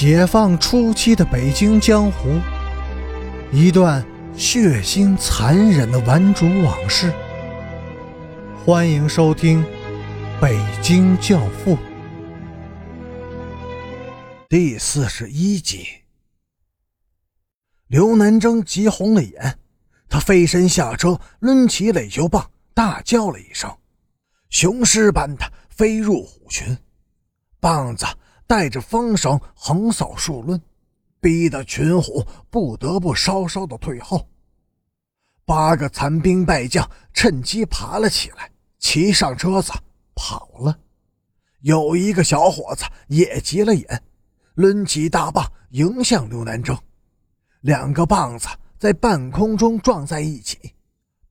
解放初期的北京江湖，一段血腥残忍的顽主往事。欢迎收听《北京教父》第四十一集。刘南征急红了眼，他飞身下车，抡起垒球棒，大叫了一声，雄狮般的飞入虎群，棒子。带着风声横扫数轮，逼得群虎不得不稍稍的退后。八个残兵败将趁机爬了起来，骑上车子跑了。有一个小伙子也急了眼，抡起大棒迎向刘南征，两个棒子在半空中撞在一起，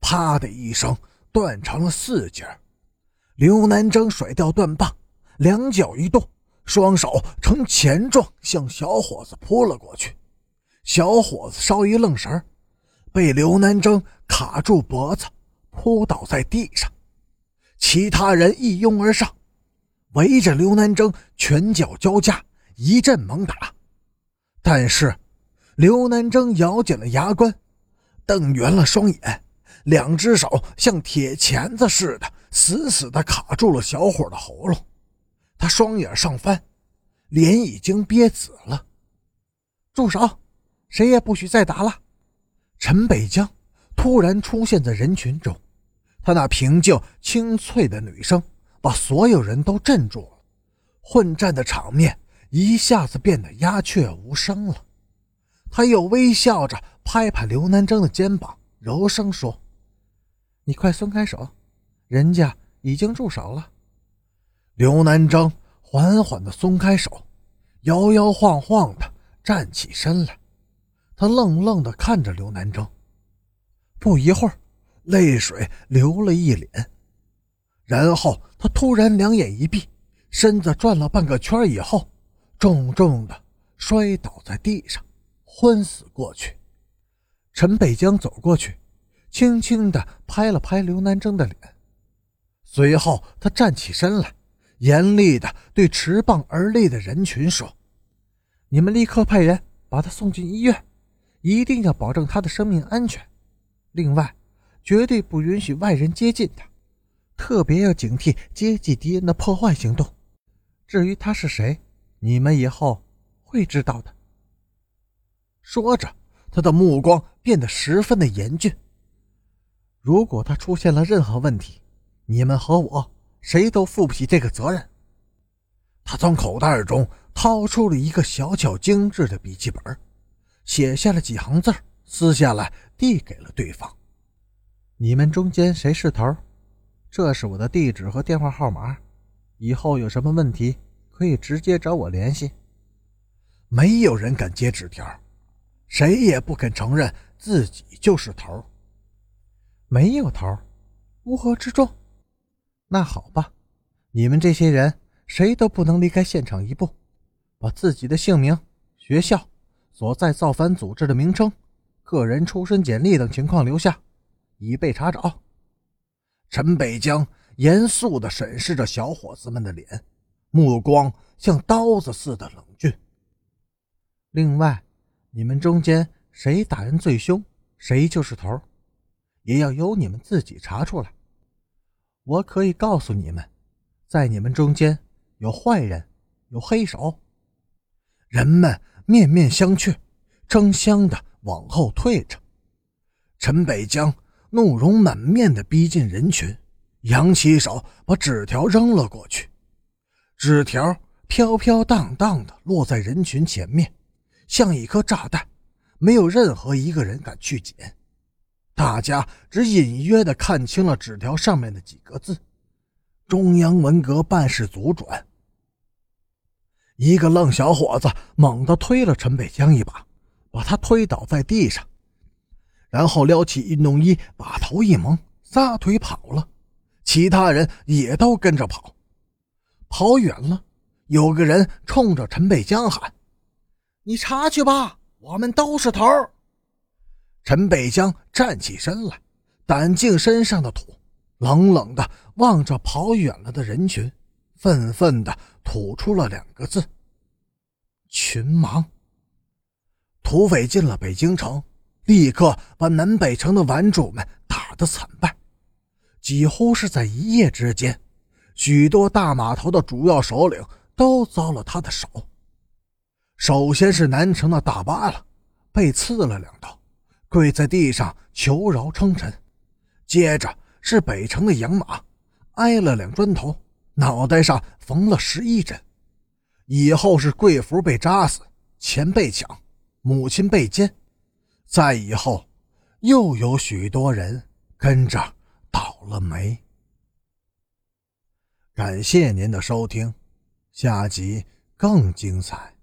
啪的一声断成了四截。刘南征甩掉断棒，两脚一动。双手呈前状向小伙子扑了过去，小伙子稍一愣神被刘南征卡住脖子，扑倒在地上。其他人一拥而上，围着刘南征，拳脚交加，一阵猛打。但是刘南征咬紧了牙关，瞪圆了双眼，两只手像铁钳子似的，死死地卡住了小伙的喉咙。他双眼上翻，脸已经憋紫了。住手！谁也不许再打了！陈北江突然出现在人群中，他那平静清脆的女声把所有人都镇住了。混战的场面一下子变得鸦雀无声了。他又微笑着拍拍刘南征的肩膀，柔声说：“你快松开手，人家已经住手了。”刘南征缓缓地松开手，摇摇晃晃地站起身来。他愣愣地看着刘南征，不一会儿，泪水流了一脸。然后他突然两眼一闭，身子转了半个圈以后，重重地摔倒在地上，昏死过去。陈北江走过去，轻轻地拍了拍刘南征的脸，随后他站起身来。严厉地对持棒而立的人群说：“你们立刻派人把他送进医院，一定要保证他的生命安全。另外，绝对不允许外人接近他，特别要警惕阶级敌人的破坏行动。至于他是谁，你们以后会知道的。”说着，他的目光变得十分的严峻。如果他出现了任何问题，你们和我。谁都负不起这个责任。他从口袋中掏出了一个小巧精致的笔记本，写下了几行字，撕下来递给了对方。你们中间谁是头？这是我的地址和电话号码，以后有什么问题可以直接找我联系。没有人敢接纸条，谁也不肯承认自己就是头。没有头，乌合之众。那好吧，你们这些人谁都不能离开现场一步，把自己的姓名、学校、所在造反组织的名称、个人出身简历等情况留下，以备查找。陈北江严肃地审视着小伙子们的脸，目光像刀子似的冷峻。另外，你们中间谁打人最凶，谁就是头，也要由你们自己查出来。我可以告诉你们，在你们中间有坏人，有黑手。人们面面相觑，争相的往后退着。陈北江怒容满面的逼近人群，扬起手把纸条扔了过去。纸条飘飘荡荡的落在人群前面，像一颗炸弹，没有任何一个人敢去捡。大家只隐约的看清了纸条上面的几个字：“中央文革办事组转。”一个愣小伙子猛地推了陈北江一把，把他推倒在地上，然后撩起运动衣，把头一蒙，撒腿跑了。其他人也都跟着跑。跑远了，有个人冲着陈北江喊：“你查去吧，我们都是头。”陈北江站起身来，掸净身上的土，冷冷的望着跑远了的人群，愤愤的吐出了两个字：“群盲。土匪进了北京城，立刻把南北城的顽主们打得惨败，几乎是在一夜之间，许多大码头的主要首领都遭了他的手。首先是南城的大巴了，被刺了两刀，跪在地上求饶称臣；接着是北城的养马，挨了两砖头，脑袋上缝了十一针；以后是贵福被扎死，钱被抢。母亲被奸，再以后，又有许多人跟着倒了霉。感谢您的收听，下集更精彩。